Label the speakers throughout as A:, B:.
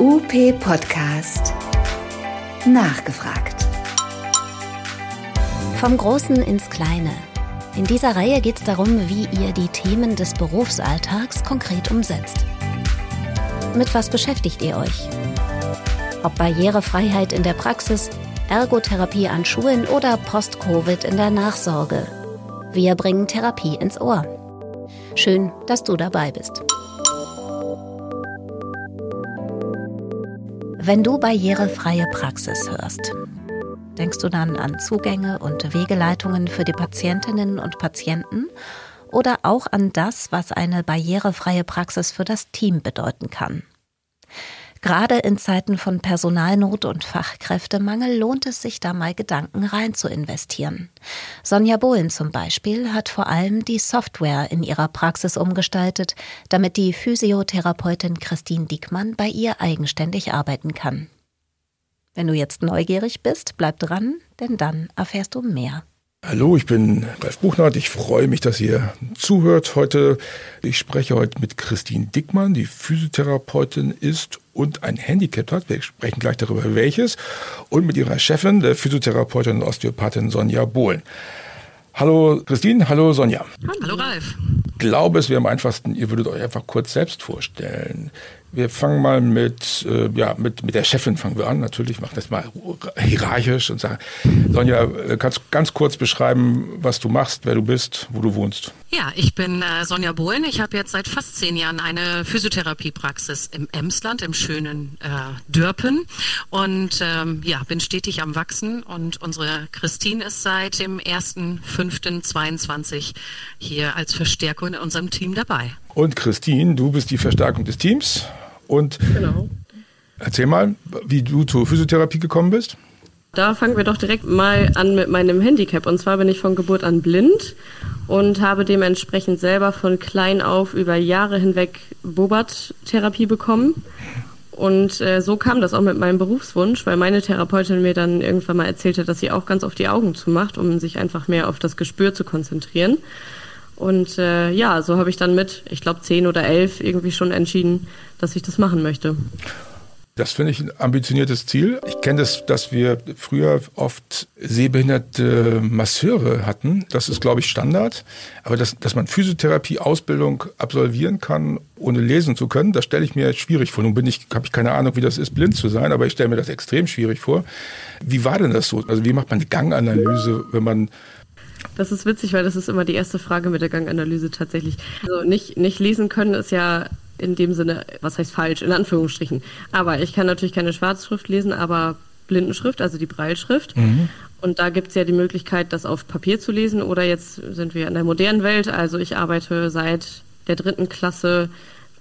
A: UP Podcast. Nachgefragt.
B: Vom Großen ins Kleine. In dieser Reihe geht es darum, wie ihr die Themen des Berufsalltags konkret umsetzt. Mit was beschäftigt ihr euch? Ob Barrierefreiheit in der Praxis, Ergotherapie an Schulen oder Post-Covid in der Nachsorge. Wir bringen Therapie ins Ohr. Schön, dass du dabei bist. Wenn du barrierefreie Praxis hörst, denkst du dann an Zugänge und Wegeleitungen für die Patientinnen und Patienten oder auch an das, was eine barrierefreie Praxis für das Team bedeuten kann. Gerade in Zeiten von Personalnot und Fachkräftemangel lohnt es sich da mal Gedanken rein zu investieren. Sonja Bohlen zum Beispiel hat vor allem die Software in ihrer Praxis umgestaltet, damit die Physiotherapeutin Christine Diekmann bei ihr eigenständig arbeiten kann. Wenn du jetzt neugierig bist, bleib dran, denn dann erfährst du mehr.
C: Hallo, ich bin Ralf Buchnert. Ich freue mich, dass ihr zuhört heute. Ich spreche heute mit Christine Dickmann, die Physiotherapeutin ist und ein Handicap hat. Wir sprechen gleich darüber, welches. Und mit ihrer Chefin, der Physiotherapeutin und Osteopathin Sonja Bohlen. Hallo Christine, hallo Sonja.
D: Hallo Ralf.
C: Ich glaube, es wäre am einfachsten, ihr würdet euch einfach kurz selbst vorstellen. Wir fangen mal mit, äh, ja, mit, mit der Chefin fangen wir an. Natürlich machen das mal hierarchisch und sagen, Sonja, äh, kannst du ganz kurz beschreiben, was du machst, wer du bist, wo du wohnst?
D: Ja, ich bin äh, Sonja Bohlen. Ich habe jetzt seit fast zehn Jahren eine Physiotherapiepraxis im Emsland, im schönen äh, Dörpen. Und ähm, ja, bin stetig am Wachsen. Und unsere Christine ist seit dem 1.5.22 hier als Verstärkung in unserem Team dabei.
C: Und Christine, du bist die Verstärkung des Teams. Und genau. erzähl mal, wie du zur Physiotherapie gekommen bist.
E: Da fangen wir doch direkt mal an mit meinem Handicap. Und zwar bin ich von Geburt an blind und habe dementsprechend selber von klein auf über Jahre hinweg Bobat-Therapie bekommen. Und äh, so kam das auch mit meinem Berufswunsch, weil meine Therapeutin mir dann irgendwann mal erzählte, dass sie auch ganz auf die Augen zumacht, um sich einfach mehr auf das Gespür zu konzentrieren. Und äh, ja, so habe ich dann mit, ich glaube, zehn oder elf irgendwie schon entschieden, dass ich das machen möchte.
C: Das finde ich ein ambitioniertes Ziel. Ich kenne das, dass wir früher oft sehbehinderte Masseure hatten. Das ist, glaube ich, Standard. Aber dass, dass man Physiotherapie-Ausbildung absolvieren kann, ohne lesen zu können, das stelle ich mir schwierig vor. Nun bin ich, habe ich keine Ahnung, wie das ist, blind zu sein, aber ich stelle mir das extrem schwierig vor. Wie war denn das so? Also wie macht man eine Ganganalyse, wenn man
E: das ist witzig, weil das ist immer die erste Frage mit der Ganganalyse tatsächlich. Also nicht, nicht lesen können ist ja in dem Sinne, was heißt falsch, in Anführungsstrichen. Aber ich kann natürlich keine Schwarzschrift lesen, aber Blindenschrift, also die Breilschrift. Mhm. Und da gibt es ja die Möglichkeit, das auf Papier zu lesen. Oder jetzt sind wir in der modernen Welt. Also ich arbeite seit der dritten Klasse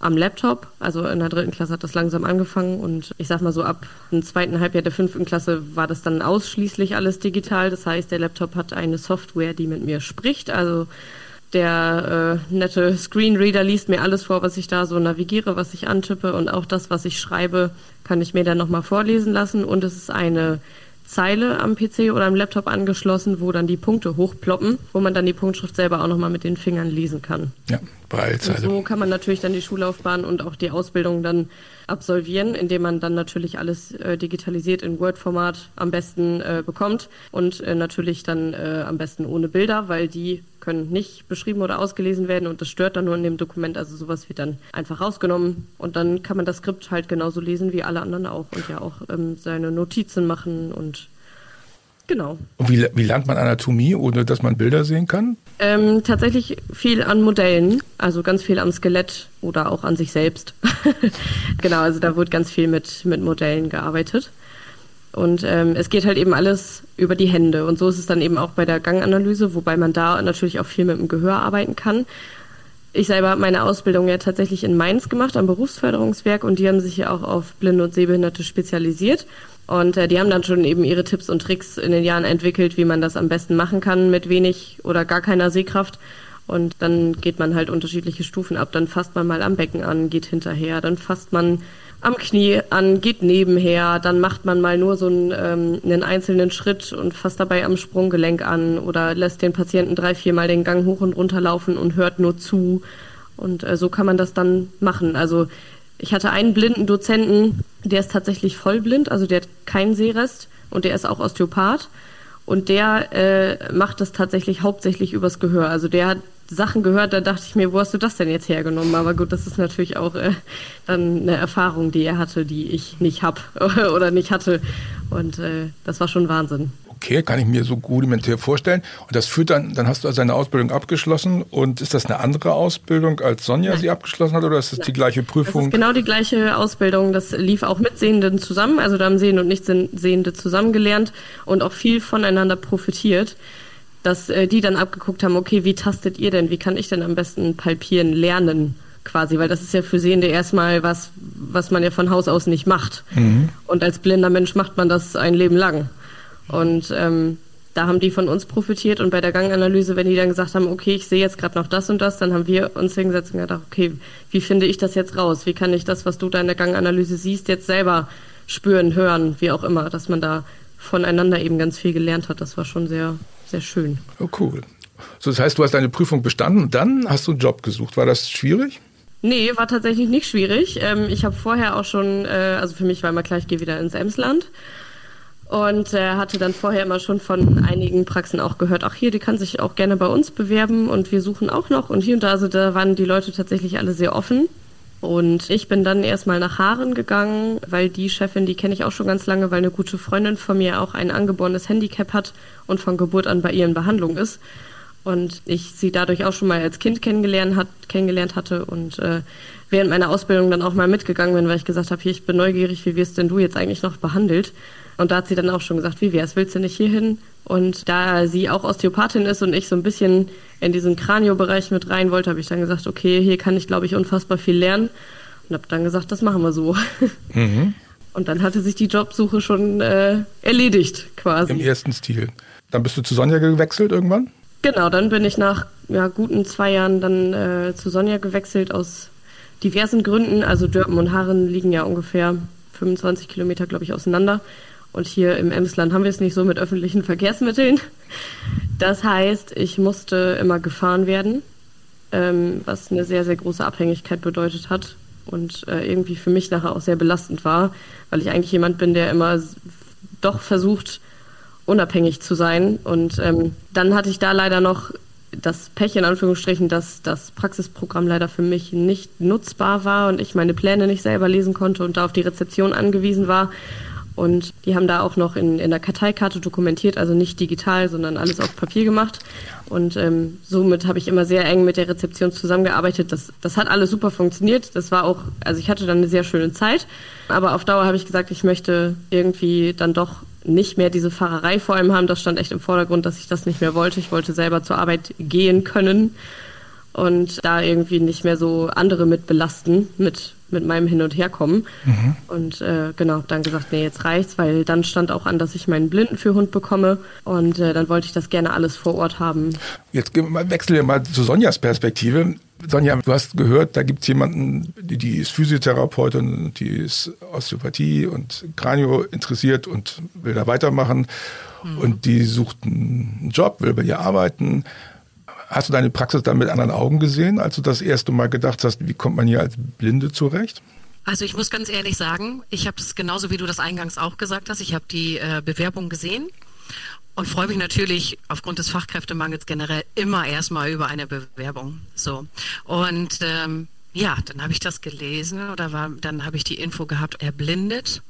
E: am Laptop. Also in der dritten Klasse hat das langsam angefangen und ich sag mal so ab dem zweiten Halbjahr der fünften Klasse war das dann ausschließlich alles digital. Das heißt, der Laptop hat eine Software, die mit mir spricht. Also der äh, nette Screenreader liest mir alles vor, was ich da so navigiere, was ich antippe und auch das, was ich schreibe, kann ich mir dann nochmal vorlesen lassen. Und es ist eine Zeile am PC oder am Laptop angeschlossen, wo dann die Punkte hochploppen, wo man dann die Punktschrift selber auch nochmal mit den Fingern lesen kann.
C: Ja, Breilzeile.
E: Und so kann man natürlich dann die Schullaufbahn und auch die Ausbildung dann absolvieren, indem man dann natürlich alles äh, digitalisiert in Word-Format am besten äh, bekommt und äh, natürlich dann äh, am besten ohne Bilder, weil die können nicht beschrieben oder ausgelesen werden und das stört dann nur in dem Dokument. Also sowas wird dann einfach rausgenommen und dann kann man das Skript halt genauso lesen wie alle anderen auch und ja auch ähm, seine Notizen machen und Genau.
C: Und wie, wie lernt man Anatomie, ohne dass man Bilder sehen kann?
E: Ähm, tatsächlich viel an Modellen, also ganz viel am Skelett oder auch an sich selbst. genau, also da wird ganz viel mit, mit Modellen gearbeitet. Und ähm, es geht halt eben alles über die Hände. Und so ist es dann eben auch bei der Ganganalyse, wobei man da natürlich auch viel mit dem Gehör arbeiten kann. Ich selber habe meine Ausbildung ja tatsächlich in Mainz gemacht, am Berufsförderungswerk, und die haben sich ja auch auf Blinde und Sehbehinderte spezialisiert. Und äh, die haben dann schon eben ihre Tipps und Tricks in den Jahren entwickelt, wie man das am besten machen kann mit wenig oder gar keiner Sehkraft. Und dann geht man halt unterschiedliche Stufen ab. Dann fasst man mal am Becken an, geht hinterher. Dann fasst man am Knie an, geht nebenher. Dann macht man mal nur so einen, ähm, einen einzelnen Schritt und fasst dabei am Sprunggelenk an oder lässt den Patienten drei, viermal den Gang hoch und runter laufen und hört nur zu. Und äh, so kann man das dann machen. Also Ich hatte einen blinden Dozenten, der ist tatsächlich vollblind, also der hat keinen Sehrest und der ist auch Osteopath. Und der äh, macht das tatsächlich hauptsächlich übers Gehör. Also der hat Sachen gehört, da dachte ich mir, wo hast du das denn jetzt hergenommen? Aber gut, das ist natürlich auch äh, dann eine Erfahrung, die er hatte, die ich nicht hab oder nicht hatte. Und äh, das war schon Wahnsinn.
C: Okay, kann ich mir so rudimentär vorstellen. Und das führt dann, dann hast du also deine Ausbildung abgeschlossen. Und ist das eine andere Ausbildung, als Sonja Nein. sie abgeschlossen hat, oder ist das Nein. die gleiche Prüfung?
E: Das ist genau die gleiche Ausbildung. Das lief auch mit Sehenden zusammen. Also da haben Sehende und Nichtsehende zusammengelernt und auch viel voneinander profitiert dass äh, die dann abgeguckt haben, okay, wie tastet ihr denn, wie kann ich denn am besten palpieren lernen? quasi, weil das ist ja für Sehende erstmal was, was man ja von Haus aus nicht macht. Mhm. Und als blinder Mensch macht man das ein Leben lang. Und ähm, da haben die von uns profitiert und bei der Ganganalyse, wenn die dann gesagt haben, okay, ich sehe jetzt gerade noch das und das, dann haben wir uns hingesetzt und gedacht, okay, wie finde ich das jetzt raus? Wie kann ich das, was du da in der Ganganalyse siehst, jetzt selber spüren, hören, wie auch immer, dass man da voneinander eben ganz viel gelernt hat. Das war schon sehr, sehr schön.
C: Oh, cool. So, das heißt, du hast deine Prüfung bestanden und dann hast du einen Job gesucht. War das schwierig?
E: Nee, war tatsächlich nicht schwierig. Ähm, ich habe vorher auch schon, äh, also für mich war immer klar, ich gehe wieder ins Emsland. Und äh, hatte dann vorher immer schon von einigen Praxen auch gehört, ach hier, die kann sich auch gerne bei uns bewerben und wir suchen auch noch. Und hier und da, also da waren die Leute tatsächlich alle sehr offen. Und ich bin dann erstmal nach Haaren gegangen, weil die Chefin, die kenne ich auch schon ganz lange, weil eine gute Freundin von mir auch ein angeborenes Handicap hat und von Geburt an bei ihr in Behandlung ist. Und ich sie dadurch auch schon mal als Kind kennengelernt, hat, kennengelernt hatte und äh, während meiner Ausbildung dann auch mal mitgegangen bin, weil ich gesagt habe, hier, ich bin neugierig, wie wirst denn du jetzt eigentlich noch behandelt? Und da hat sie dann auch schon gesagt, wie wär's, willst du nicht hierhin? Und da sie auch Osteopathin ist und ich so ein bisschen in diesen Kraniobereich mit rein wollte, habe ich dann gesagt, okay, hier kann ich, glaube ich, unfassbar viel lernen. Und habe dann gesagt, das machen wir so. Mhm. Und dann hatte sich die Jobsuche schon äh, erledigt, quasi.
C: Im ersten Stil. Dann bist du zu Sonja gewechselt irgendwann?
E: Genau, dann bin ich nach ja, guten zwei Jahren dann äh, zu Sonja gewechselt aus diversen Gründen. Also Dörpen und Haaren liegen ja ungefähr 25 Kilometer, glaube ich, auseinander. Und hier im Emsland haben wir es nicht so mit öffentlichen Verkehrsmitteln. Das heißt, ich musste immer gefahren werden, ähm, was eine sehr, sehr große Abhängigkeit bedeutet hat und äh, irgendwie für mich nachher auch sehr belastend war, weil ich eigentlich jemand bin, der immer doch versucht, unabhängig zu sein. Und ähm, dann hatte ich da leider noch das Pech in Anführungsstrichen, dass das Praxisprogramm leider für mich nicht nutzbar war und ich meine Pläne nicht selber lesen konnte und da auf die Rezeption angewiesen war. Und die haben da auch noch in, in der Karteikarte dokumentiert, also nicht digital, sondern alles auf Papier gemacht. Und ähm, somit habe ich immer sehr eng mit der Rezeption zusammengearbeitet. Das, das hat alles super funktioniert. Das war auch, also ich hatte dann eine sehr schöne Zeit. Aber auf Dauer habe ich gesagt, ich möchte irgendwie dann doch nicht mehr diese Fahrerei vor allem haben. Das stand echt im Vordergrund, dass ich das nicht mehr wollte. Ich wollte selber zur Arbeit gehen können und da irgendwie nicht mehr so andere mit belasten, mit mit meinem Hin- und Herkommen. Mhm. Und äh, genau, dann gesagt, nee, jetzt reicht's, weil dann stand auch an, dass ich meinen Blindenführhund bekomme. Und äh, dann wollte ich das gerne alles vor Ort haben.
C: Jetzt wechseln wir mal zu Sonjas Perspektive. Sonja, du hast gehört, da gibt es jemanden, die, die ist Physiotherapeutin, die ist Osteopathie und Kranio interessiert und will da weitermachen. Mhm. Und die sucht einen Job, will bei ihr arbeiten. Hast du deine Praxis dann mit anderen Augen gesehen, als du das erste Mal gedacht hast, wie kommt man hier als Blinde zurecht?
D: Also ich muss ganz ehrlich sagen, ich habe es genauso wie du das eingangs auch gesagt hast, ich habe die äh, Bewerbung gesehen und freue mich natürlich aufgrund des Fachkräftemangels generell immer erstmal über eine Bewerbung. So und ähm, ja, dann habe ich das gelesen oder war, dann habe ich die Info gehabt, erblindet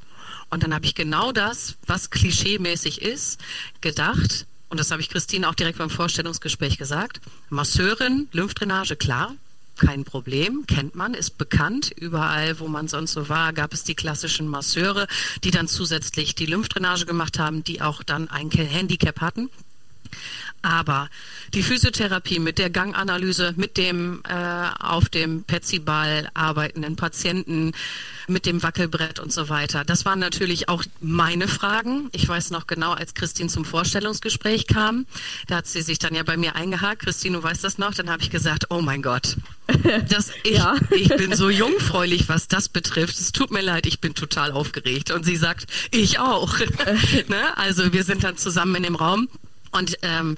D: und dann habe ich genau das, was klischeemäßig ist, gedacht und das habe ich Christine auch direkt beim Vorstellungsgespräch gesagt. Masseurin, Lymphdrainage, klar, kein Problem, kennt man, ist bekannt. Überall, wo man sonst so war, gab es die klassischen Masseure, die dann zusätzlich die Lymphdrainage gemacht haben, die auch dann ein Handicap hatten. Aber die Physiotherapie mit der Ganganalyse, mit dem äh, auf dem Petsyball arbeitenden Patienten, mit dem Wackelbrett und so weiter, das waren natürlich auch meine Fragen. Ich weiß noch genau, als Christine zum Vorstellungsgespräch kam, da hat sie sich dann ja bei mir eingehakt. Christine, du weißt das noch? Dann habe ich gesagt, oh mein Gott, das, ich, ja. ich bin so jungfräulich, was das betrifft. Es tut mir leid, ich bin total aufgeregt. Und sie sagt, ich auch. ne? Also wir sind dann zusammen in dem Raum und ähm,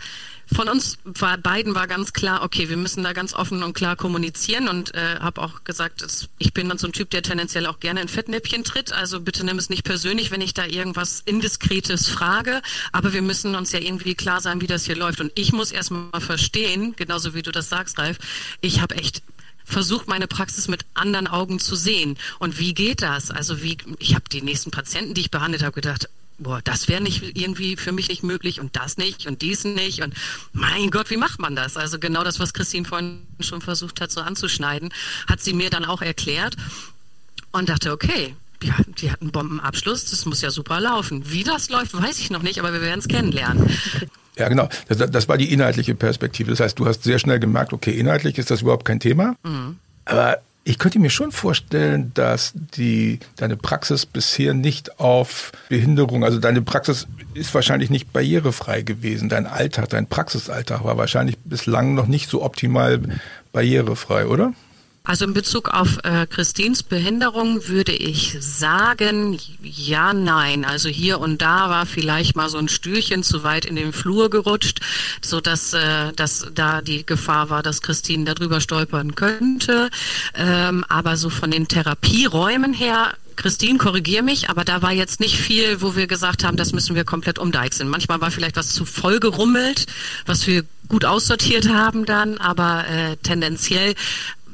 D: von uns war, beiden war ganz klar, okay, wir müssen da ganz offen und klar kommunizieren und äh, habe auch gesagt, dass, ich bin dann so ein Typ, der tendenziell auch gerne in Fettnäpfchen tritt. Also bitte nimm es nicht persönlich, wenn ich da irgendwas Indiskretes frage. Aber wir müssen uns ja irgendwie klar sein, wie das hier läuft. Und ich muss erstmal verstehen, genauso wie du das sagst, Ralf, ich habe echt versucht, meine Praxis mit anderen Augen zu sehen. Und wie geht das? Also wie, ich habe die nächsten Patienten, die ich behandelt habe, gedacht, boah, das wäre nicht irgendwie für mich nicht möglich und das nicht und dies nicht und mein Gott, wie macht man das? Also genau das, was Christine vorhin schon versucht hat, so anzuschneiden, hat sie mir dann auch erklärt und dachte, okay, ja, die hat einen Bombenabschluss, das muss ja super laufen. Wie das läuft, weiß ich noch nicht, aber wir werden es kennenlernen.
C: Ja, genau. Das, das, war die inhaltliche Perspektive. Das heißt, du hast sehr schnell gemerkt, okay, inhaltlich ist das überhaupt kein Thema. Mhm. Aber ich könnte mir schon vorstellen, dass die, deine Praxis bisher nicht auf Behinderung, also deine Praxis ist wahrscheinlich nicht barrierefrei gewesen. Dein Alltag, dein Praxisalltag war wahrscheinlich bislang noch nicht so optimal barrierefrei, oder?
D: Also in Bezug auf äh, Christins Behinderung würde ich sagen, ja, nein. Also hier und da war vielleicht mal so ein Stühlchen zu weit in den Flur gerutscht, so äh, dass da die Gefahr war, dass Christine darüber stolpern könnte. Ähm, aber so von den Therapieräumen her Christine, korrigier mich, aber da war jetzt nicht viel, wo wir gesagt haben, das müssen wir komplett umdeichseln. Manchmal war vielleicht was zu voll gerummelt, was wir gut aussortiert haben dann, aber äh, tendenziell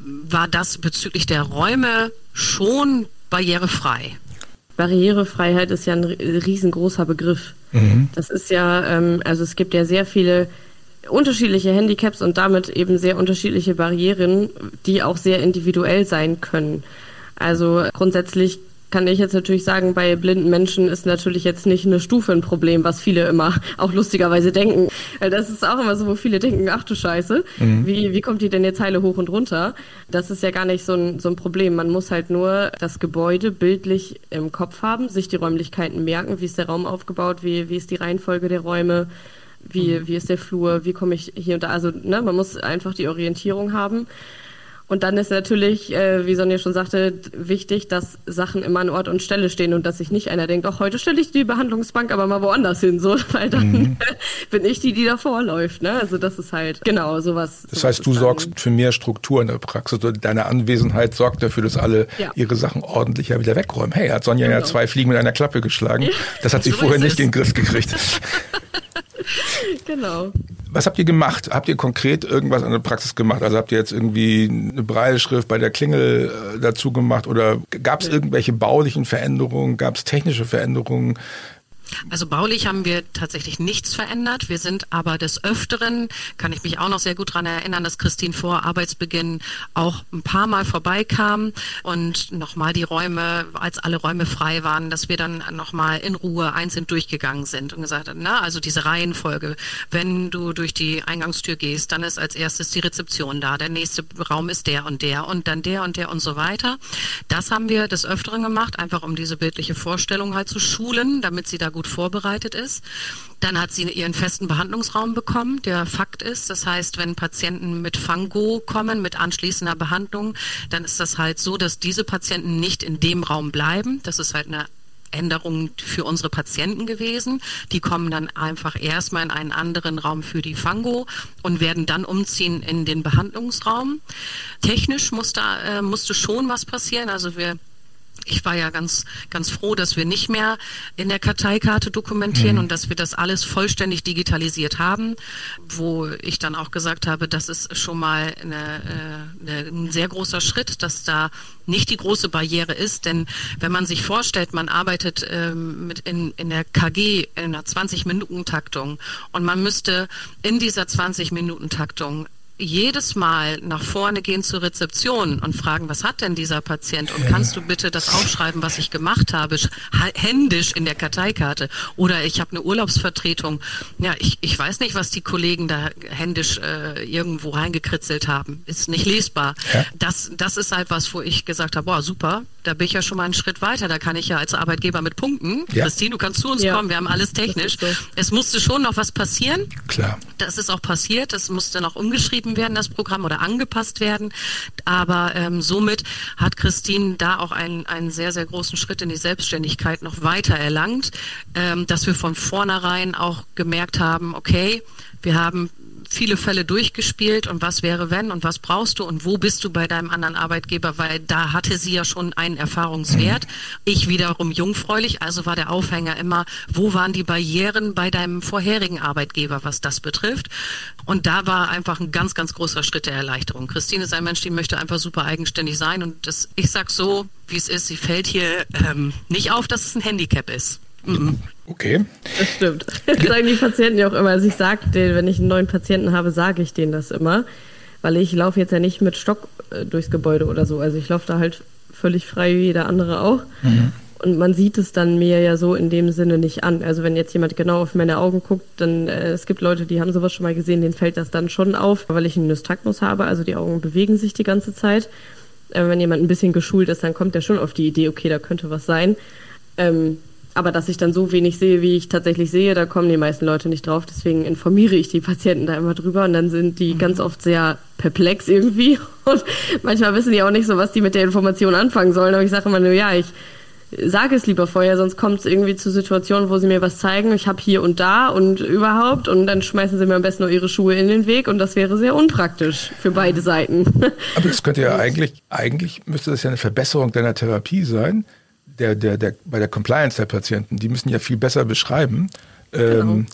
D: war das bezüglich der Räume schon barrierefrei.
E: Barrierefreiheit ist ja ein riesengroßer Begriff. Mhm. Das ist ja, ähm, also es gibt ja sehr viele unterschiedliche Handicaps und damit eben sehr unterschiedliche Barrieren, die auch sehr individuell sein können. Also grundsätzlich kann ich jetzt natürlich sagen, bei blinden Menschen ist natürlich jetzt nicht eine Stufe ein Problem, was viele immer auch lustigerweise denken. Weil das ist auch immer so, wo viele denken, ach du Scheiße, mhm. wie, wie kommt die denn jetzt heile hoch und runter? Das ist ja gar nicht so ein, so ein Problem. Man muss halt nur das Gebäude bildlich im Kopf haben, sich die Räumlichkeiten merken, wie ist der Raum aufgebaut, wie, wie ist die Reihenfolge der Räume, wie, mhm. wie ist der Flur, wie komme ich hier und da. Also ne, man muss einfach die Orientierung haben. Und dann ist natürlich, äh, wie Sonja schon sagte, wichtig, dass Sachen immer an Ort und Stelle stehen und dass sich nicht einer denkt, ach, heute stelle ich die Behandlungsbank aber mal woanders hin, so, weil dann mhm. bin ich die, die davor läuft. Ne? Also das ist halt genau sowas.
C: Das heißt, du sorgst für mehr Struktur in der Praxis. Deine Anwesenheit sorgt dafür, dass alle ja. ihre Sachen ordentlich ja wieder wegräumen. Hey, hat Sonja genau. ja zwei Fliegen mit einer Klappe geschlagen. Das hat sie so vorher nicht in den Griff gekriegt.
E: genau.
C: Was habt ihr gemacht? Habt ihr konkret irgendwas an der Praxis gemacht? Also habt ihr jetzt irgendwie eine Breilschrift bei der Klingel äh, dazu gemacht oder gab es irgendwelche baulichen Veränderungen? Gab es technische Veränderungen?
D: Also baulich haben wir tatsächlich nichts verändert. Wir sind aber des Öfteren, kann ich mich auch noch sehr gut daran erinnern, dass Christine vor Arbeitsbeginn auch ein paar Mal vorbeikam und nochmal die Räume, als alle Räume frei waren, dass wir dann nochmal in Ruhe einzeln durchgegangen sind und gesagt haben, na, also diese Reihenfolge, wenn du durch die Eingangstür gehst, dann ist als erstes die Rezeption da, der nächste Raum ist der und der und dann der und der und so weiter. Das haben wir des Öfteren gemacht, einfach um diese bildliche Vorstellung halt zu schulen, damit sie da gut gut vorbereitet ist. Dann hat sie ihren festen Behandlungsraum bekommen, der Fakt ist. Das heißt, wenn Patienten mit Fango kommen, mit anschließender Behandlung, dann ist das halt so, dass diese Patienten nicht in dem Raum bleiben. Das ist halt eine Änderung für unsere Patienten gewesen. Die kommen dann einfach erstmal in einen anderen Raum für die Fango und werden dann umziehen in den Behandlungsraum. Technisch musste, äh, musste schon was passieren. Also wir ich war ja ganz, ganz froh, dass wir nicht mehr in der Karteikarte dokumentieren mhm. und dass wir das alles vollständig digitalisiert haben, wo ich dann auch gesagt habe, das ist schon mal eine, eine, ein sehr großer Schritt, dass da nicht die große Barriere ist, denn wenn man sich vorstellt, man arbeitet ähm, mit in, in der KG in einer 20-Minuten-Taktung und man müsste in dieser 20-Minuten-Taktung jedes Mal nach vorne gehen zur Rezeption und fragen, was hat denn dieser Patient und kannst du bitte das aufschreiben, was ich gemacht habe, händisch in der Karteikarte oder ich habe eine Urlaubsvertretung. Ja, ich, ich weiß nicht, was die Kollegen da händisch äh, irgendwo reingekritzelt haben. Ist nicht lesbar. Ja. Das, das ist halt was, wo ich gesagt habe, boah, super, da bin ich ja schon mal einen Schritt weiter. Da kann ich ja als Arbeitgeber mit punkten. Ja. Christine, du kannst zu uns ja. kommen, wir haben alles technisch. So. Es musste schon noch was passieren.
C: Klar.
D: Das ist auch passiert. Das musste noch umgeschrieben werden, das Programm, oder angepasst werden. Aber ähm, somit hat Christine da auch einen, einen sehr, sehr großen Schritt in die Selbstständigkeit noch weiter erlangt, ähm, dass wir von vornherein auch gemerkt haben, okay, wir haben viele Fälle durchgespielt und was wäre wenn und was brauchst du und wo bist du bei deinem anderen Arbeitgeber, weil da hatte sie ja schon einen Erfahrungswert. Ich wiederum jungfräulich, also war der Aufhänger immer, wo waren die Barrieren bei deinem vorherigen Arbeitgeber, was das betrifft. Und da war einfach ein ganz, ganz großer Schritt der Erleichterung. Christine ist ein Mensch, die möchte einfach super eigenständig sein und das, ich sag so, wie es ist, sie fällt hier ähm, nicht auf, dass es ein Handicap ist.
C: Mhm. Okay.
E: Das stimmt. Das sagen die Patienten ja auch immer. Also ich sage wenn ich einen neuen Patienten habe, sage ich denen das immer. Weil ich laufe jetzt ja nicht mit Stock äh, durchs Gebäude oder so. Also ich laufe da halt völlig frei wie jeder andere auch. Mhm. Und man sieht es dann mir ja so in dem Sinne nicht an. Also wenn jetzt jemand genau auf meine Augen guckt, dann äh, es gibt Leute, die haben sowas schon mal gesehen, denen fällt das dann schon auf, weil ich einen Nystagmus habe. Also die Augen bewegen sich die ganze Zeit. Äh, wenn jemand ein bisschen geschult ist, dann kommt der schon auf die Idee, okay, da könnte was sein. Ähm, aber dass ich dann so wenig sehe, wie ich tatsächlich sehe, da kommen die meisten Leute nicht drauf. Deswegen informiere ich die Patienten da immer drüber und dann sind die mhm. ganz oft sehr perplex irgendwie. Und manchmal wissen die auch nicht so, was die mit der Information anfangen sollen. Aber ich sage immer nur, ja, ich sage es lieber vorher, sonst kommt es irgendwie zu Situationen, wo sie mir was zeigen. Ich habe hier und da und überhaupt und dann schmeißen sie mir am besten nur ihre Schuhe in den Weg und das wäre sehr unpraktisch für beide Seiten.
C: Aber das könnte ja eigentlich, eigentlich müsste das ja eine Verbesserung deiner Therapie sein, der, der, der, bei der Compliance der Patienten, die müssen ja viel besser beschreiben, ähm, genau.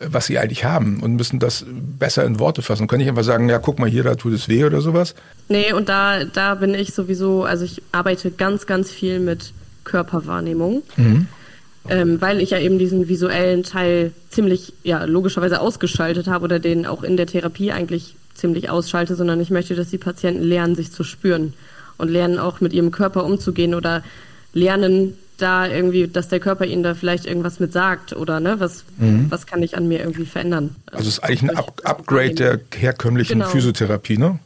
C: was sie eigentlich haben und müssen das besser in Worte fassen. Kann ich einfach sagen, ja, guck mal hier, da tut es weh oder sowas?
E: Nee, und da, da bin ich sowieso, also ich arbeite ganz, ganz viel mit Körperwahrnehmung. Mhm. Ähm, weil ich ja eben diesen visuellen Teil ziemlich, ja, logischerweise ausgeschaltet habe oder den auch in der Therapie eigentlich ziemlich ausschalte, sondern ich möchte, dass die Patienten lernen, sich zu spüren und lernen auch mit ihrem Körper umzugehen oder lernen da irgendwie, dass der Körper ihnen da vielleicht irgendwas mit sagt oder ne, was, mhm. was kann ich an mir irgendwie verändern.
C: Also es ist eigentlich ein Up Upgrade der herkömmlichen genau. Physiotherapie, ne?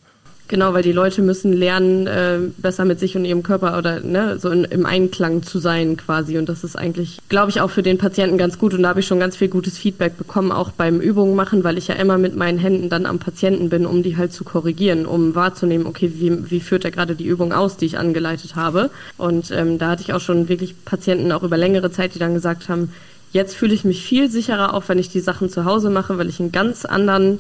E: Genau, weil die Leute müssen lernen, äh, besser mit sich und ihrem Körper oder ne, so in, im Einklang zu sein quasi. Und das ist eigentlich, glaube ich, auch für den Patienten ganz gut. Und da habe ich schon ganz viel gutes Feedback bekommen, auch beim Übungen machen, weil ich ja immer mit meinen Händen dann am Patienten bin, um die halt zu korrigieren, um wahrzunehmen, okay, wie, wie führt er gerade die Übung aus, die ich angeleitet habe. Und ähm, da hatte ich auch schon wirklich Patienten auch über längere Zeit, die dann gesagt haben, jetzt fühle ich mich viel sicherer, auch wenn ich die Sachen zu Hause mache, weil ich einen ganz anderen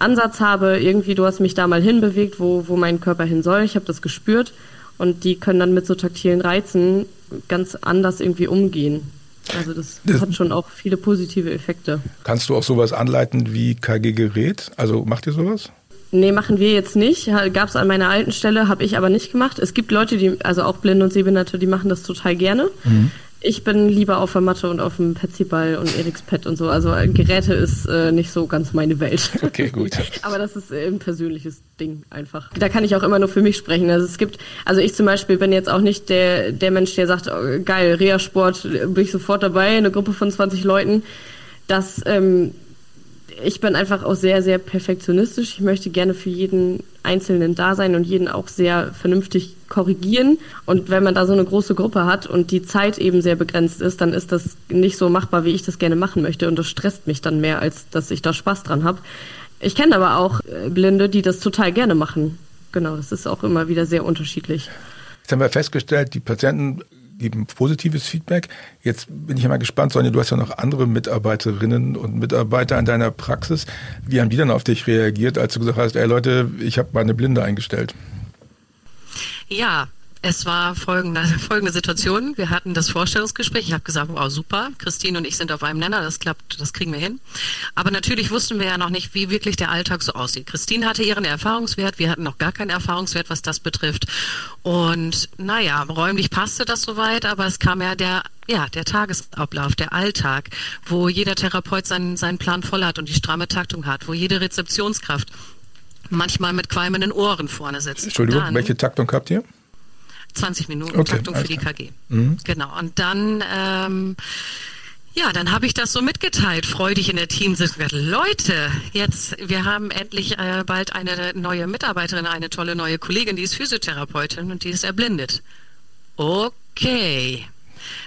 E: Ansatz habe, irgendwie, du hast mich da mal hinbewegt, wo, wo mein Körper hin soll. Ich habe das gespürt und die können dann mit so taktilen Reizen ganz anders irgendwie umgehen. Also das, das hat schon auch viele positive Effekte.
C: Kannst du auch sowas anleiten wie KG-Gerät? Also macht ihr sowas?
E: Nee, machen wir jetzt nicht. Gab es an meiner alten Stelle, habe ich aber nicht gemacht. Es gibt Leute, die, also auch Blinde und Sehbehinderte, die machen das total gerne. Mhm. Ich bin lieber auf der Matte und auf dem Petsyball und Eriks Pet und so. Also äh, Geräte ist äh, nicht so ganz meine Welt.
C: Okay, gut.
E: Aber das ist ein persönliches Ding einfach. Da kann ich auch immer nur für mich sprechen. Also es gibt, also ich zum Beispiel bin jetzt auch nicht der, der Mensch, der sagt, oh, geil, Reha-Sport, bin ich sofort dabei, eine Gruppe von 20 Leuten. Das ähm, ich bin einfach auch sehr, sehr perfektionistisch. Ich möchte gerne für jeden Einzelnen da sein und jeden auch sehr vernünftig korrigieren. Und wenn man da so eine große Gruppe hat und die Zeit eben sehr begrenzt ist, dann ist das nicht so machbar, wie ich das gerne machen möchte. Und das stresst mich dann mehr, als dass ich da Spaß dran habe. Ich kenne aber auch äh, Blinde, die das total gerne machen. Genau, das ist auch immer wieder sehr unterschiedlich.
C: Jetzt haben wir festgestellt, die Patienten geben positives Feedback. Jetzt bin ich mal gespannt, Sonja, du hast ja noch andere Mitarbeiterinnen und Mitarbeiter in deiner Praxis. Wie haben die dann auf dich reagiert, als du gesagt hast, ey Leute, ich habe meine Blinde eingestellt?
D: Ja, es war folgende, folgende Situation. Wir hatten das Vorstellungsgespräch. Ich habe gesagt, wow, super. Christine und ich sind auf einem Nenner. Das klappt, das kriegen wir hin. Aber natürlich wussten wir ja noch nicht, wie wirklich der Alltag so aussieht. Christine hatte ihren Erfahrungswert. Wir hatten noch gar keinen Erfahrungswert, was das betrifft. Und naja, räumlich passte das soweit, aber es kam ja der ja, der Tagesablauf, der Alltag, wo jeder Therapeut seinen, seinen Plan voll hat und die stramme Taktung hat, wo jede Rezeptionskraft manchmal mit qualmenden Ohren vorne sitzt.
C: Entschuldigung, Dann, welche Taktung habt ihr?
D: 20 Minuten okay, Taktung für die KG. Mhm. Genau. Und dann, ähm, ja, dann habe ich das so mitgeteilt, freudig in der Teamsitzung. Leute, jetzt, wir haben endlich äh, bald eine neue Mitarbeiterin, eine tolle neue Kollegin, die ist Physiotherapeutin und die ist erblindet. Okay.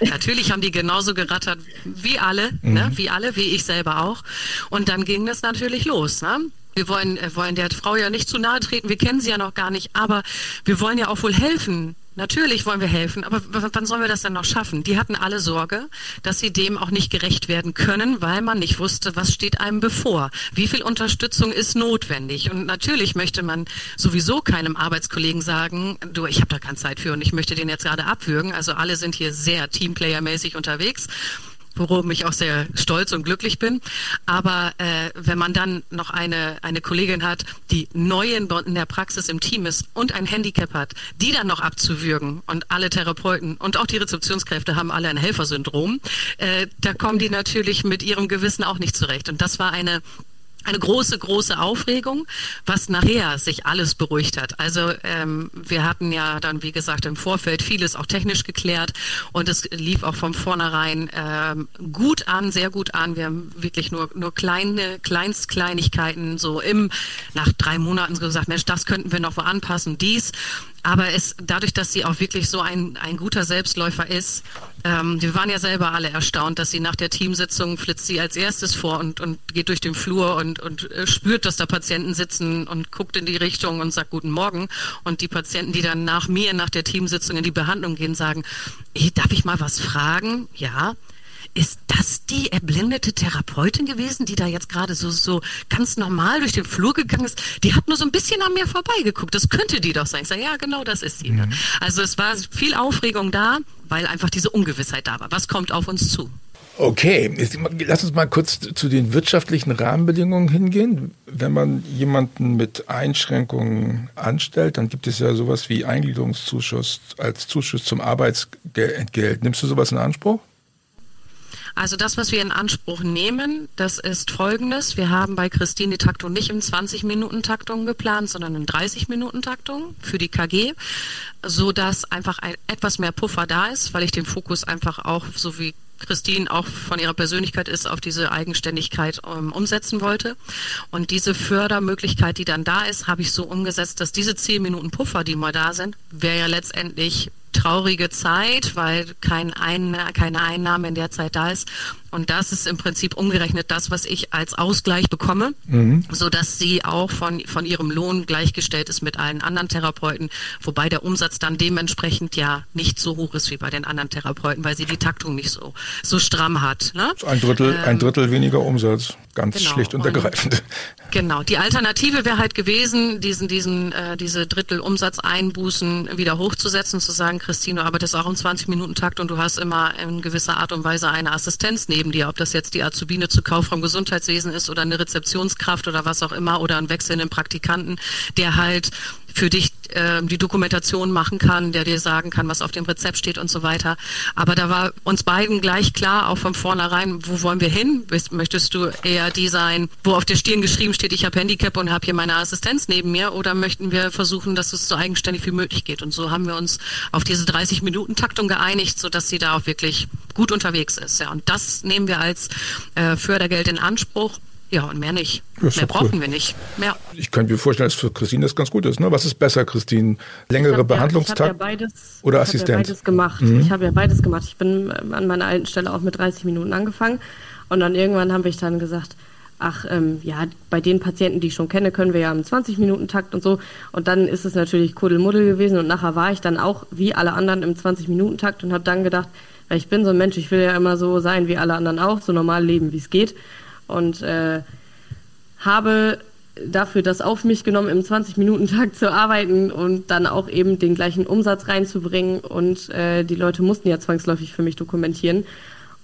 D: Natürlich haben die genauso gerattert wie alle, ne? mhm. ne? wie alle, wie ich selber auch. Und dann ging das natürlich los. Ne? Wir wollen, äh, wollen der Frau ja nicht zu nahe treten, wir kennen sie ja noch gar nicht, aber wir wollen ja auch wohl helfen, Natürlich wollen wir helfen, aber wann sollen wir das denn noch schaffen? Die hatten alle Sorge, dass sie dem auch nicht gerecht werden können, weil man nicht wusste, was steht einem bevor. Wie viel Unterstützung ist notwendig? Und natürlich möchte man sowieso keinem Arbeitskollegen sagen, du, ich habe da keine Zeit für und ich möchte den jetzt gerade abwürgen. Also alle sind hier sehr Teamplayer-mäßig unterwegs worum ich auch sehr stolz und glücklich bin. Aber äh, wenn man dann noch eine, eine Kollegin hat, die neu in, der Praxis im Team ist und ein Handicap hat, die dann noch abzuwürgen und alle Therapeuten und auch die Rezeptionskräfte haben alle ein Helfersyndrom, äh, da kommen die natürlich mit ihrem Gewissen auch nicht zurecht. Und das war eine eine große, große Aufregung, was nachher sich alles beruhigt hat. Also ähm, wir hatten ja dann, wie gesagt, im Vorfeld vieles auch technisch geklärt und es lief auch von vornherein ähm, gut an, sehr gut an. Wir haben wirklich nur, nur kleine, Kleinstkleinigkeiten so im, nach drei Monaten so gesagt, Mensch, das könnten wir noch wo anpassen, dies. Aber es, dadurch, dass sie auch wirklich so ein, ein guter Selbstläufer ist, ähm, wir waren ja selber alle erstaunt, dass sie nach der Teamsitzung flitzt sie als erstes vor und, und geht durch den Flur und, und äh, spürt, dass da Patienten sitzen und guckt in die Richtung und sagt Guten Morgen. Und die Patienten, die dann nach mir, nach der Teamsitzung in die Behandlung gehen, sagen, hey, darf ich mal was fragen? Ja. Ist das die erblindete Therapeutin gewesen, die da jetzt gerade so, so ganz normal durch den Flur gegangen ist? Die hat nur so ein bisschen an mir vorbeigeguckt. Das könnte die doch sein. Ich sage, ja, genau, das ist sie. Mhm. Also es war viel Aufregung da, weil einfach diese Ungewissheit da war. Was kommt auf uns zu?
C: Okay, lass uns mal kurz zu den wirtschaftlichen Rahmenbedingungen hingehen. Wenn man jemanden mit Einschränkungen anstellt, dann gibt es ja sowas wie Eingliederungszuschuss als Zuschuss zum Arbeitsentgelt. Nimmst du sowas in Anspruch?
D: Also das, was wir in Anspruch nehmen, das ist folgendes. Wir haben bei Christine die Taktung nicht in 20-Minuten-Taktung geplant, sondern in 30-Minuten-Taktung für die KG, so dass einfach ein, etwas mehr Puffer da ist, weil ich den Fokus einfach auch, so wie Christine auch von ihrer Persönlichkeit ist, auf diese Eigenständigkeit ähm, umsetzen wollte. Und diese Fördermöglichkeit, die dann da ist, habe ich so umgesetzt, dass diese zehn Minuten Puffer, die mal da sind, wäre ja letztendlich traurige Zeit, weil kein Ein keine Einnahme in der Zeit da ist. Und das ist im Prinzip umgerechnet das, was ich als Ausgleich bekomme, mhm. so dass sie auch von, von ihrem Lohn gleichgestellt ist mit allen anderen Therapeuten, wobei der Umsatz dann dementsprechend ja nicht so hoch ist wie bei den anderen Therapeuten, weil sie die Taktung nicht so, so stramm hat. Ne?
C: Ein Drittel, ähm, ein Drittel weniger Umsatz. Ganz genau. schlicht und ergreifend.
D: Genau. Die Alternative wäre halt gewesen, diesen, diesen, äh, diese Drittel Umsatzeinbußen wieder hochzusetzen, zu sagen, Christine, du arbeitest auch im 20-Minuten-Takt und du hast immer in gewisser Art und Weise eine Assistenz neben dir, ob das jetzt die Azubine zu Kauf vom Gesundheitswesen ist oder eine Rezeptionskraft oder was auch immer oder einen wechselnden Praktikanten, der halt für dich äh, die Dokumentation machen kann, der dir sagen kann, was auf dem Rezept steht und so weiter. Aber da war uns beiden gleich klar, auch von vornherein, wo wollen wir hin? Möchtest du eher die sein, wo auf der Stirn geschrieben steht, ich habe Handicap und habe hier meine Assistenz neben mir? Oder möchten wir versuchen, dass es so eigenständig wie möglich geht? Und so haben wir uns auf diese 30-Minuten-Taktung geeinigt, sodass sie da auch wirklich gut unterwegs ist. Ja, und das nehmen wir als äh, Fördergeld in Anspruch. Ja, und mehr nicht. Mehr brauchen cool. wir nicht. Mehr.
C: Ich könnte mir vorstellen, dass für Christine das ganz gut ist. Ne? Was ist besser, Christine? Längere Behandlungstag ja, ja beides, oder Assistent?
E: Ich habe ja beides gemacht. Mhm. Ich habe ja beides gemacht. Ich bin an meiner alten Stelle auch mit 30 Minuten angefangen. Und dann irgendwann habe ich dann gesagt, ach ähm, ja, bei den Patienten, die ich schon kenne, können wir ja im 20-Minuten-Takt und so. Und dann ist es natürlich Kuddelmuddel gewesen. Und nachher war ich dann auch wie alle anderen im 20-Minuten-Takt und habe dann gedacht, weil ich bin so ein Mensch, ich will ja immer so sein wie alle anderen auch, so normal leben, wie es geht und äh, habe dafür das auf mich genommen, im 20-Minuten-Tag zu arbeiten und dann auch eben den gleichen Umsatz reinzubringen. Und äh, die Leute mussten ja zwangsläufig für mich dokumentieren.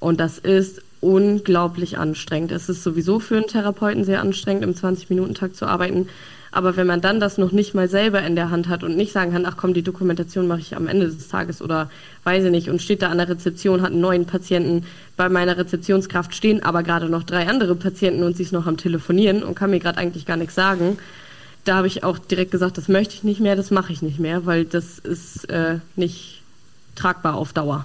E: Und das ist unglaublich anstrengend. Es ist sowieso für einen Therapeuten sehr anstrengend, im 20-Minuten-Tag zu arbeiten. Aber wenn man dann das noch nicht mal selber in der Hand hat und nicht sagen kann, ach komm, die Dokumentation mache ich am Ende des Tages oder weiß ich nicht und steht da an der Rezeption, hat einen neuen Patienten, bei meiner Rezeptionskraft stehen aber gerade noch drei andere Patienten und sie ist noch am Telefonieren und kann mir gerade eigentlich gar nichts sagen. Da habe ich auch direkt gesagt, das möchte ich nicht mehr, das mache ich nicht mehr, weil das ist äh, nicht tragbar auf Dauer.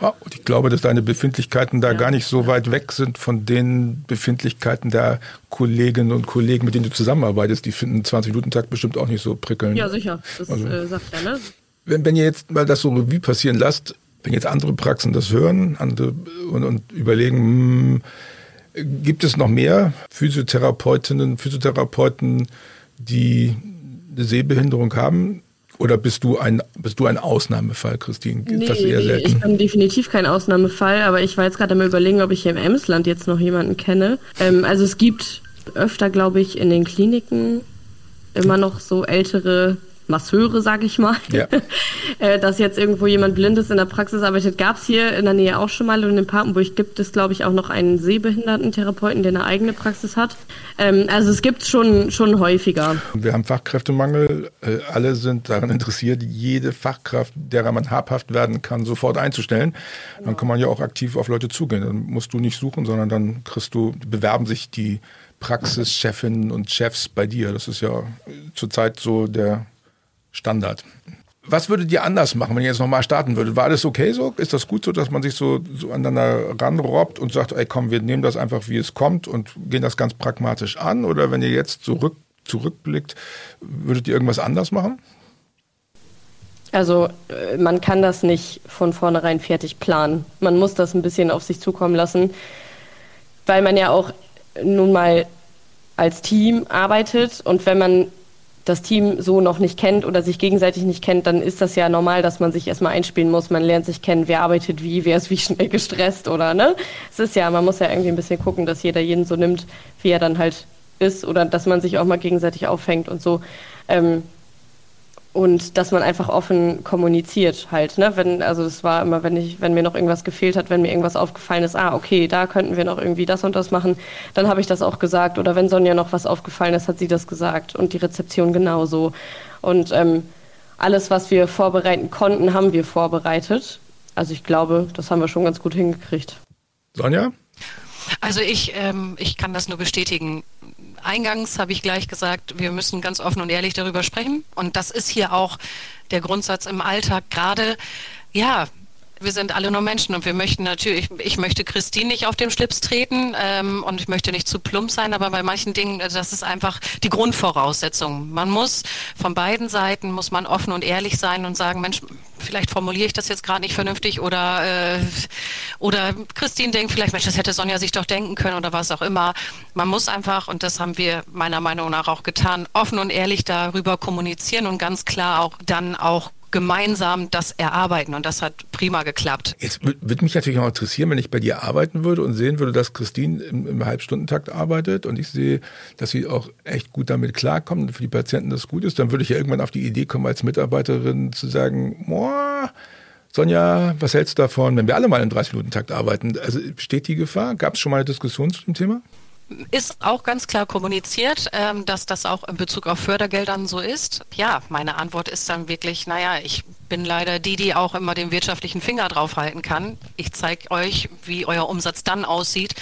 C: Ja, und ich glaube, dass deine Befindlichkeiten da ja. gar nicht so weit weg sind von den Befindlichkeiten der Kolleginnen und Kollegen, mit denen du zusammenarbeitest. Die finden 20-Minuten-Takt bestimmt auch nicht so prickelnd.
E: Ja, sicher. Das also, äh, sagt er, ne?
C: Wenn, wenn ihr jetzt mal das so Revue passieren lasst, wenn jetzt andere Praxen das hören andere, und, und überlegen, mh, hm, gibt es noch mehr Physiotherapeutinnen, Physiotherapeuten, die eine Sehbehinderung haben? Oder bist du ein, bist du ein Ausnahmefall, Christine?
E: Nee, das eher selten? ich bin definitiv kein Ausnahmefall, aber ich war jetzt gerade mal überlegen, ob ich hier im Emsland jetzt noch jemanden kenne. Ähm, also es gibt öfter, glaube ich, in den Kliniken immer noch so ältere Masseure, sage ich mal. Ja. Äh, dass jetzt irgendwo jemand Blindes in der Praxis arbeitet, gab es hier in der Nähe auch schon mal. Und in Papenburg gibt es, glaube ich, auch noch einen Sehbehindertentherapeuten, der eine eigene Praxis hat. Ähm, also es gibt schon schon häufiger.
C: Wir haben Fachkräftemangel. Äh, alle sind daran interessiert, jede Fachkraft, derer man habhaft werden kann, sofort einzustellen. Dann kann man ja auch aktiv auf Leute zugehen. Dann musst du nicht suchen, sondern dann kriegst du, bewerben sich die Praxischefinnen und Chefs bei dir. Das ist ja zurzeit so der Standard. Was würdet ihr anders machen, wenn ihr jetzt nochmal starten würdet? War alles okay so? Ist das gut so, dass man sich so, so aneinander ranrobbt und sagt, ey komm, wir nehmen das einfach, wie es kommt und gehen das ganz pragmatisch an? Oder wenn ihr jetzt zurück, zurückblickt, würdet ihr irgendwas anders machen?
E: Also äh, man kann das nicht von vornherein fertig planen. Man muss das ein bisschen auf sich zukommen lassen, weil man ja auch nun mal als Team arbeitet und wenn man das Team so noch nicht kennt oder sich gegenseitig nicht kennt, dann ist das ja normal, dass man sich erstmal einspielen muss. Man lernt sich kennen, wer arbeitet wie, wer ist wie schnell gestresst oder ne? Es ist ja, man muss ja irgendwie ein bisschen gucken, dass jeder jeden so nimmt, wie er dann halt ist oder dass man sich auch mal gegenseitig auffängt und so. Ähm, und dass man einfach offen kommuniziert halt, ne? Wenn, also das war immer, wenn ich, wenn mir noch irgendwas gefehlt hat, wenn mir irgendwas aufgefallen ist, ah, okay, da könnten wir noch irgendwie das und das machen, dann habe ich das auch gesagt. Oder wenn Sonja noch was aufgefallen ist, hat sie das gesagt und die Rezeption genauso. Und ähm, alles, was wir vorbereiten konnten, haben wir vorbereitet. Also ich glaube, das haben wir schon ganz gut hingekriegt.
C: Sonja?
D: Also ich, ähm, ich kann das nur bestätigen eingangs habe ich gleich gesagt, wir müssen ganz offen und ehrlich darüber sprechen. Und das ist hier auch der Grundsatz im Alltag. Gerade, ja, wir sind alle nur Menschen und wir möchten natürlich, ich möchte Christine nicht auf den Schlips treten ähm, und ich möchte nicht zu plump sein, aber bei manchen Dingen, äh, das ist einfach die Grundvoraussetzung. Man muss von beiden Seiten, muss man offen und ehrlich sein und sagen, Mensch, vielleicht formuliere ich das jetzt gerade nicht vernünftig oder, äh, oder Christine denkt vielleicht, Mensch, das hätte Sonja sich doch denken können oder was auch immer. Man muss einfach, und das haben wir meiner Meinung nach auch getan, offen und ehrlich darüber kommunizieren und ganz klar auch dann auch gemeinsam das erarbeiten und das hat prima geklappt.
C: Jetzt würde mich natürlich auch interessieren, wenn ich bei dir arbeiten würde und sehen würde, dass Christine im, im Halbstundentakt arbeitet und ich sehe, dass sie auch echt gut damit klarkommt und für die Patienten das gut ist, dann würde ich ja irgendwann auf die Idee kommen, als Mitarbeiterin zu sagen, boah, Sonja, was hältst du davon, wenn wir alle mal im 30-Minuten-Takt arbeiten? Also besteht die Gefahr? Gab es schon mal eine Diskussion zu dem Thema?
D: Ist auch ganz klar kommuniziert, ähm, dass das auch in Bezug auf Fördergeldern so ist. Ja, meine Antwort ist dann wirklich, naja, ich bin leider die, die auch immer den wirtschaftlichen Finger draufhalten kann. Ich zeige euch, wie euer Umsatz dann aussieht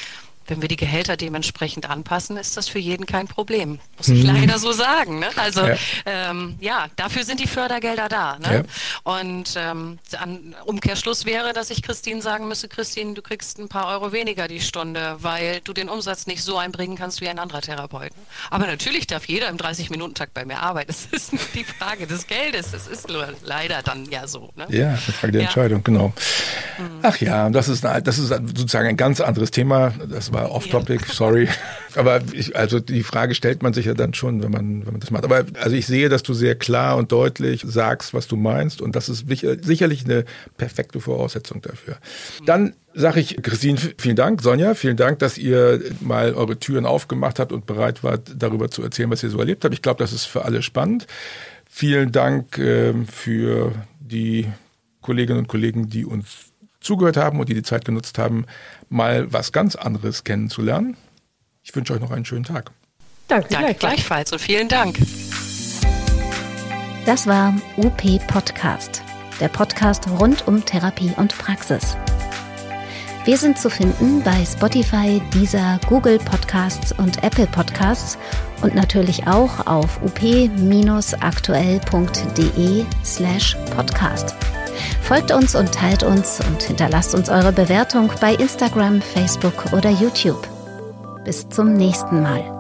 D: wenn wir die Gehälter dementsprechend anpassen, ist das für jeden kein Problem. Muss ich mhm. leider so sagen. Ne? Also ja. Ähm, ja. dafür sind die Fördergelder da. Ne? Ja. Und ähm, an Umkehrschluss wäre, dass ich Christine sagen müsste, Christine, du kriegst ein paar Euro weniger die Stunde, weil du den Umsatz nicht so einbringen kannst wie ein anderer Therapeut. Aber natürlich darf jeder im 30-Minuten-Takt bei mir arbeiten. Das ist nur die Frage des Geldes. Das ist nur leider dann ja so. Ne?
C: Ja, eine Frage der ja. Entscheidung, genau. Mhm. Ach ja, das ist, eine, das ist sozusagen ein ganz anderes Thema. Das war off-topic, ja. sorry. Aber ich, also die Frage stellt man sich ja dann schon, wenn man, wenn man das macht. Aber also ich sehe, dass du sehr klar und deutlich sagst, was du meinst. Und das ist sicherlich eine perfekte Voraussetzung dafür. Dann sage ich, Christine, vielen Dank. Sonja, vielen Dank, dass ihr mal eure Türen aufgemacht habt und bereit wart, darüber zu erzählen, was ihr so erlebt habt. Ich glaube, das ist für alle spannend. Vielen Dank äh, für die Kolleginnen und Kollegen, die uns zugehört haben und die die Zeit genutzt haben, mal was ganz anderes kennenzulernen. Ich wünsche euch noch einen schönen Tag.
D: Danke, Danke gleichfalls und vielen Dank.
B: Das war UP Podcast, der Podcast rund um Therapie und Praxis. Wir sind zu finden bei Spotify, Deezer, Google Podcasts und Apple Podcasts und natürlich auch auf up-aktuell.de slash podcast. Folgt uns und teilt uns und hinterlasst uns eure Bewertung bei Instagram, Facebook oder YouTube. Bis zum nächsten Mal.